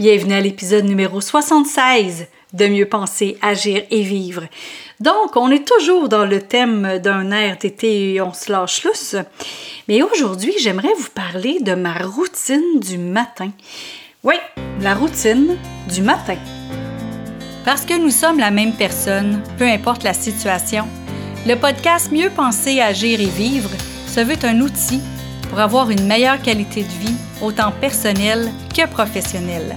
Bienvenue à l'épisode numéro 76 de Mieux penser, agir et vivre. Donc, on est toujours dans le thème d'un air d'été et on se lâche lousse. Mais aujourd'hui, j'aimerais vous parler de ma routine du matin. Oui, la routine du matin. Parce que nous sommes la même personne, peu importe la situation, le podcast Mieux penser, agir et vivre se veut un outil pour avoir une meilleure qualité de vie, autant personnelle que professionnelle.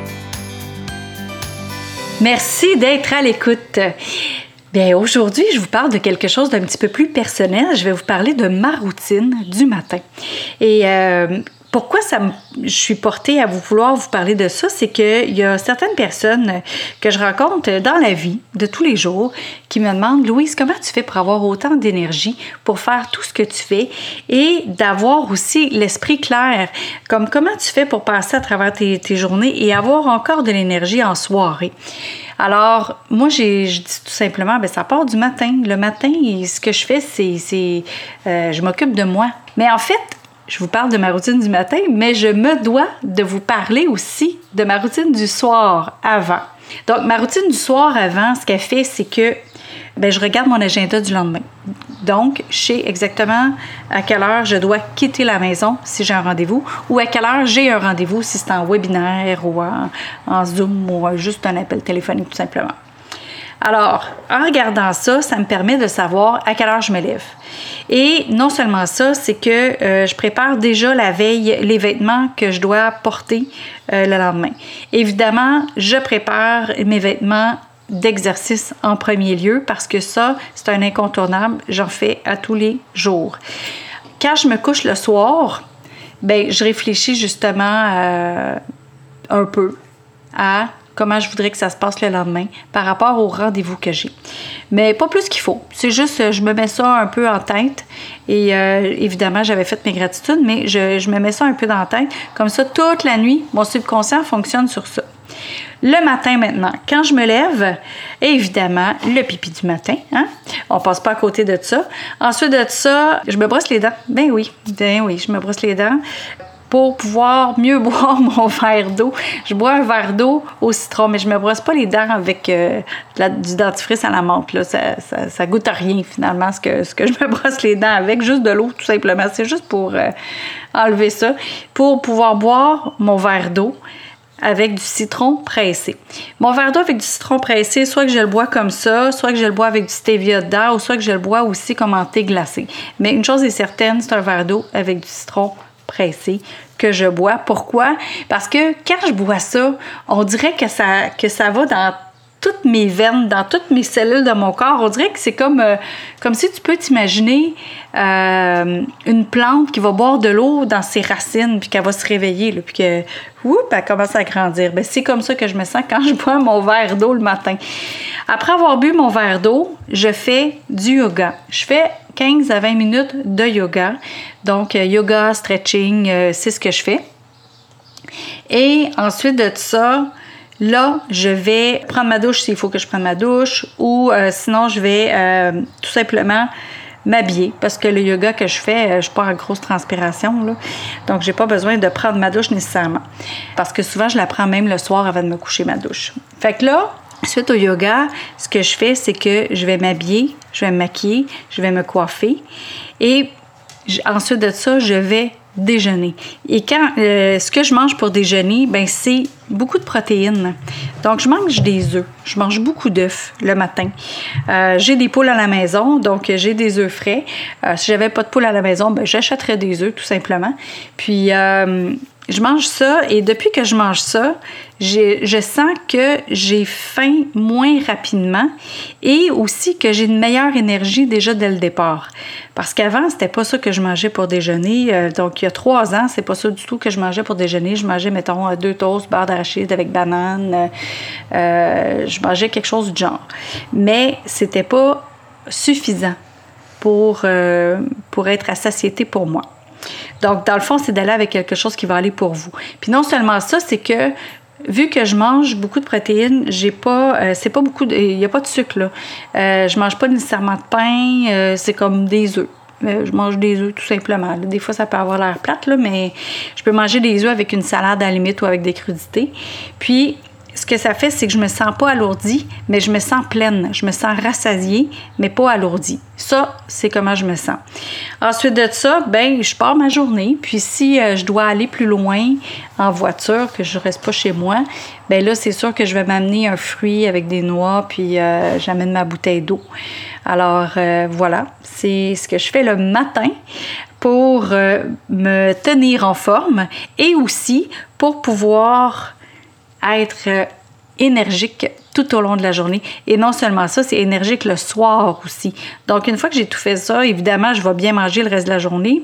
Merci d'être à l'écoute. Bien, aujourd'hui, je vous parle de quelque chose d'un petit peu plus personnel. Je vais vous parler de ma routine du matin. Et euh, pourquoi ça je suis portée à vous vouloir vous parler de ça, c'est qu'il y a certaines personnes que je rencontre dans la vie de tous les jours qui me demandent Louise, comment tu fais pour avoir autant d'énergie pour faire tout ce que tu fais et d'avoir aussi l'esprit clair, comme comment tu fais pour passer à travers tes, journées et avoir encore de l'énergie en soirée? Alors, moi, je dis tout simplement, ben, ça part du matin. Le matin, ce que je fais, c'est, euh, je m'occupe de moi. Mais en fait, je vous parle de ma routine du matin, mais je me dois de vous parler aussi de ma routine du soir avant. Donc, ma routine du soir avant, ce qu'elle fait, c'est que ben, je regarde mon agenda du lendemain. Donc, je sais exactement à quelle heure je dois quitter la maison si j'ai un rendez-vous ou à quelle heure j'ai un rendez-vous si c'est en webinaire ou en, en Zoom ou juste un appel téléphonique tout simplement. Alors, en regardant ça, ça me permet de savoir à quelle heure je me lève. Et non seulement ça, c'est que euh, je prépare déjà la veille les vêtements que je dois porter euh, le lendemain. Évidemment, je prépare mes vêtements d'exercice en premier lieu parce que ça, c'est un incontournable. J'en fais à tous les jours. Quand je me couche le soir, ben, je réfléchis justement euh, un peu à comment je voudrais que ça se passe le lendemain par rapport au rendez-vous que j'ai. Mais pas plus qu'il faut. C'est juste, je me mets ça un peu en tête. Et euh, évidemment, j'avais fait mes gratitudes, mais je, me mets ça un peu dans la tête. Comme ça, toute la nuit, mon subconscient fonctionne sur ça. Le matin maintenant, quand je me lève, évidemment, le pipi du matin, hein? On passe pas à côté de ça. Ensuite de ça, je me brosse les dents. Ben oui, ben oui, je me brosse les dents pour pouvoir mieux boire mon verre d'eau. Je bois un verre d'eau au citron, mais je me brosse pas les dents avec euh, du dentifrice à la menthe. Là. Ça, ça, goûte à rien finalement ce que, ce que je me brosse les dents avec, juste de l'eau tout simplement. C'est juste pour euh, enlever ça, pour pouvoir boire mon verre d'eau avec du citron pressé. Mon verre d'eau avec du citron pressé, soit que je le bois comme ça, soit que je le bois avec du stevia dedans, ou soit que je le bois aussi comme en thé glacé. Mais une chose est certaine, c'est un verre d'eau avec du citron pressé que je bois. Pourquoi? Parce que quand je bois ça, on dirait que ça, que ça va dans toutes mes veines, dans toutes mes cellules de mon corps. On dirait que c'est comme, euh, comme si tu peux t'imaginer euh, une plante qui va boire de l'eau dans ses racines, puis qu'elle va se réveiller, puis que, oups, elle commence à grandir. Ben, c'est comme ça que je me sens quand je bois mon verre d'eau le matin. Après avoir bu mon verre d'eau, je fais du yoga. Je fais 15 à 20 minutes de yoga. Donc, euh, yoga, stretching, c'est ce que je fais. Et ensuite de ça, Là, je vais prendre ma douche s'il faut que je prenne ma douche ou euh, sinon je vais euh, tout simplement m'habiller parce que le yoga que je fais, euh, je suis pas en grosse transpiration. Là. Donc, j'ai pas besoin de prendre ma douche nécessairement. Parce que souvent, je la prends même le soir avant de me coucher ma douche. Fait que là, suite au yoga, ce que je fais, c'est que je vais m'habiller, je vais me maquiller, je vais me coiffer. Et ensuite de ça, je vais déjeuner. Et quand euh, ce que je mange pour déjeuner, ben c'est beaucoup de protéines. Donc je mange des œufs. Je mange beaucoup d'œufs le matin. Euh, j'ai des poules à la maison, donc j'ai des œufs frais. Euh, si j'avais pas de poules à la maison, ben j'achèterais des œufs tout simplement. Puis je mange ça et depuis que je mange ça, je sens que j'ai faim moins rapidement et aussi que j'ai une meilleure énergie déjà dès le départ. Parce qu'avant, c'était pas ça que je mangeais pour déjeuner. Euh, donc, il y a trois ans, c'est pas ça du tout que je mangeais pour déjeuner. Je mangeais, mettons, deux toasts, beurre d'arachide avec banane. Euh, je mangeais quelque chose du genre. Mais c'était pas suffisant pour, euh, pour être à satiété pour moi. Donc, dans le fond, c'est d'aller avec quelque chose qui va aller pour vous. Puis non seulement ça, c'est que vu que je mange beaucoup de protéines, j'ai pas, euh, c'est pas beaucoup, il n'y a pas de sucre là. Euh, je mange pas nécessairement de pain, euh, c'est comme des œufs. je mange des œufs tout simplement. Des fois, ça peut avoir l'air plate, là, mais je peux manger des œufs avec une salade à la limite ou avec des crudités. Puis, ce que ça fait, c'est que je me sens pas alourdie, mais je me sens pleine. Je me sens rassasiée, mais pas alourdie. Ça, c'est comment je me sens. Ensuite de ça, ben, je pars ma journée. Puis si euh, je dois aller plus loin en voiture, que je reste pas chez moi, ben là, c'est sûr que je vais m'amener un fruit avec des noix, puis euh, j'amène ma bouteille d'eau. Alors euh, voilà, c'est ce que je fais le matin pour me tenir en forme et aussi pour pouvoir être euh, énergique tout au long de la journée. Et non seulement ça, c'est énergique le soir aussi. Donc, une fois que j'ai tout fait ça, évidemment, je vais bien manger le reste de la journée.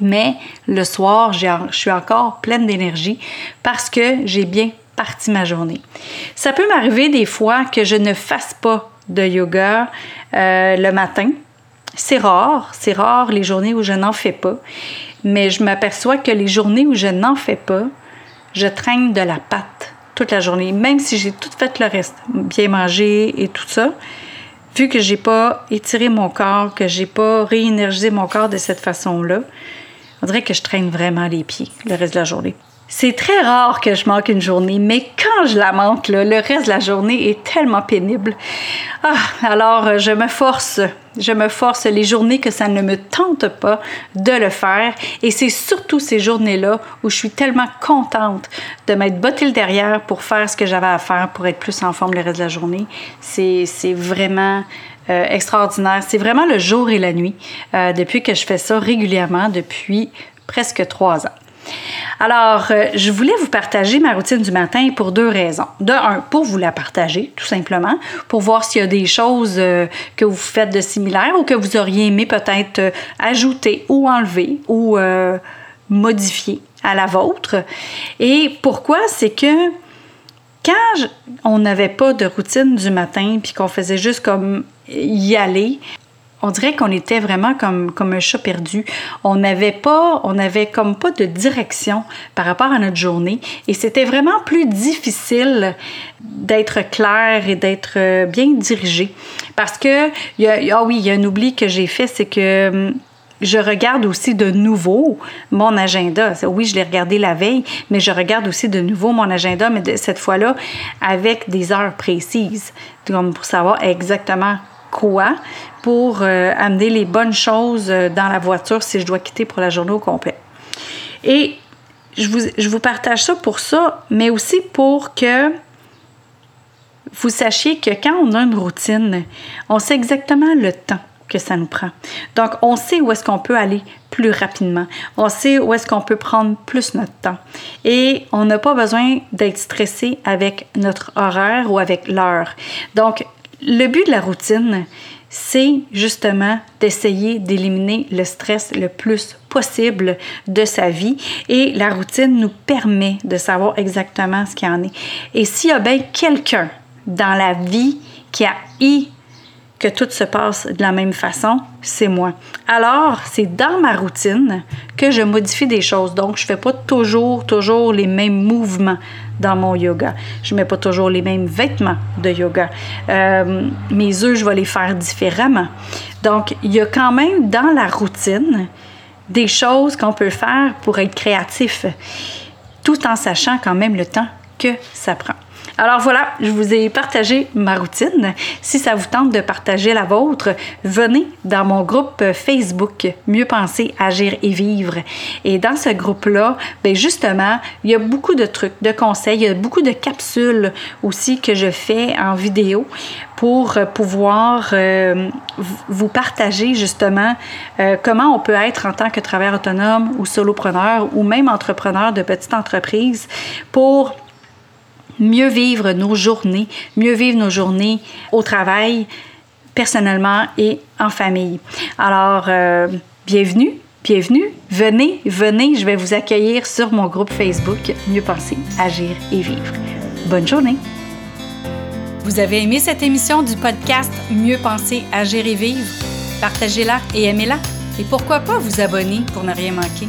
Mais le soir, je suis encore pleine d'énergie parce que j'ai bien parti ma journée. Ça peut m'arriver des fois que je ne fasse pas de yoga euh, le matin. C'est rare, c'est rare les journées où je n'en fais pas. Mais je m'aperçois que les journées où je n'en fais pas, je traîne de la pâte toute la journée, même si j'ai tout fait le reste, bien manger et tout ça. Vu que j'ai pas étiré mon corps, que j'ai pas réénergisé mon corps de cette façon-là, on dirait que je traîne vraiment les pieds le reste de la journée. C'est très rare que je manque une journée, mais quand je la manque, le reste de la journée est tellement pénible. Ah, alors euh, je me force, je me force les journées que ça ne me tente pas de le faire. Et c'est surtout ces journées-là où je suis tellement contente de m'être bottée le derrière pour faire ce que j'avais à faire pour être plus en forme le reste de la journée. C'est vraiment euh, extraordinaire. C'est vraiment le jour et la nuit euh, depuis que je fais ça régulièrement depuis presque trois ans. Alors, euh, je voulais vous partager ma routine du matin pour deux raisons. De un, pour vous la partager, tout simplement, pour voir s'il y a des choses euh, que vous faites de similaires ou que vous auriez aimé peut-être euh, ajouter ou enlever ou modifier à la vôtre. Et pourquoi? C'est que quand on n'avait pas de routine du matin, puis qu'on faisait juste comme y aller, on dirait qu'on était vraiment comme, comme un chat perdu. On n'avait pas, on avait comme pas de direction par rapport à notre journée et c'était vraiment plus difficile d'être clair et d'être euh, bien dirigé. Parce que, ah oui, il y a un oubli que j'ai fait, c'est que hum, je regarde aussi de nouveau mon agenda. Oui, je l'ai regardé la veille, mais je regarde aussi de nouveau mon agenda, mais cette fois-là avec des heures précises, comme pour savoir exactement quoi pour euh, amener les bonnes choses euh, dans la voiture si je dois quitter pour la journée au complet. Et je vous, je vous partage ça pour ça, mais aussi pour que vous sachiez que quand on a une routine, on sait exactement le temps que ça nous prend. Donc, on sait où est-ce qu'on peut aller plus rapidement. On sait où est-ce qu'on peut prendre plus notre temps. Et on n'a pas besoin d'être stressé avec notre horaire ou avec l'heure. Donc, le but de la routine, c'est justement d'essayer d'éliminer le stress le plus possible de sa vie et la routine nous permet de savoir exactement ce qu'il en est. Et s'il y a bien quelqu'un dans la vie qui a eu que tout se passe de la même façon, c'est moi. Alors, c'est dans ma routine que je modifie des choses. Donc, je fais pas toujours, toujours les mêmes mouvements dans mon yoga. Je mets pas toujours les mêmes vêtements de yoga. Euh, mes œufs, je vais les faire différemment. Donc, il y a quand même dans la routine des choses qu'on peut faire pour être créatif, tout en sachant quand même le temps que ça prend. Alors voilà, je vous ai partagé ma routine. Si ça vous tente de partager la vôtre, venez dans mon groupe Facebook Mieux penser, agir et vivre. Et dans ce groupe-là, bien justement, il y a beaucoup de trucs, de conseils, il y a beaucoup de capsules aussi que je fais en vidéo pour pouvoir euh, vous partager justement euh, comment on peut être en tant que travailleur autonome ou solopreneur ou même entrepreneur de petite entreprise pour mieux vivre nos journées, mieux vivre nos journées au travail, personnellement et en famille. Alors, euh, bienvenue, bienvenue, venez, venez, je vais vous accueillir sur mon groupe Facebook Mieux penser, agir et vivre. Bonne journée. Vous avez aimé cette émission du podcast Mieux penser, agir et vivre? Partagez-la et aimez-la. Et pourquoi pas vous abonner pour ne rien manquer?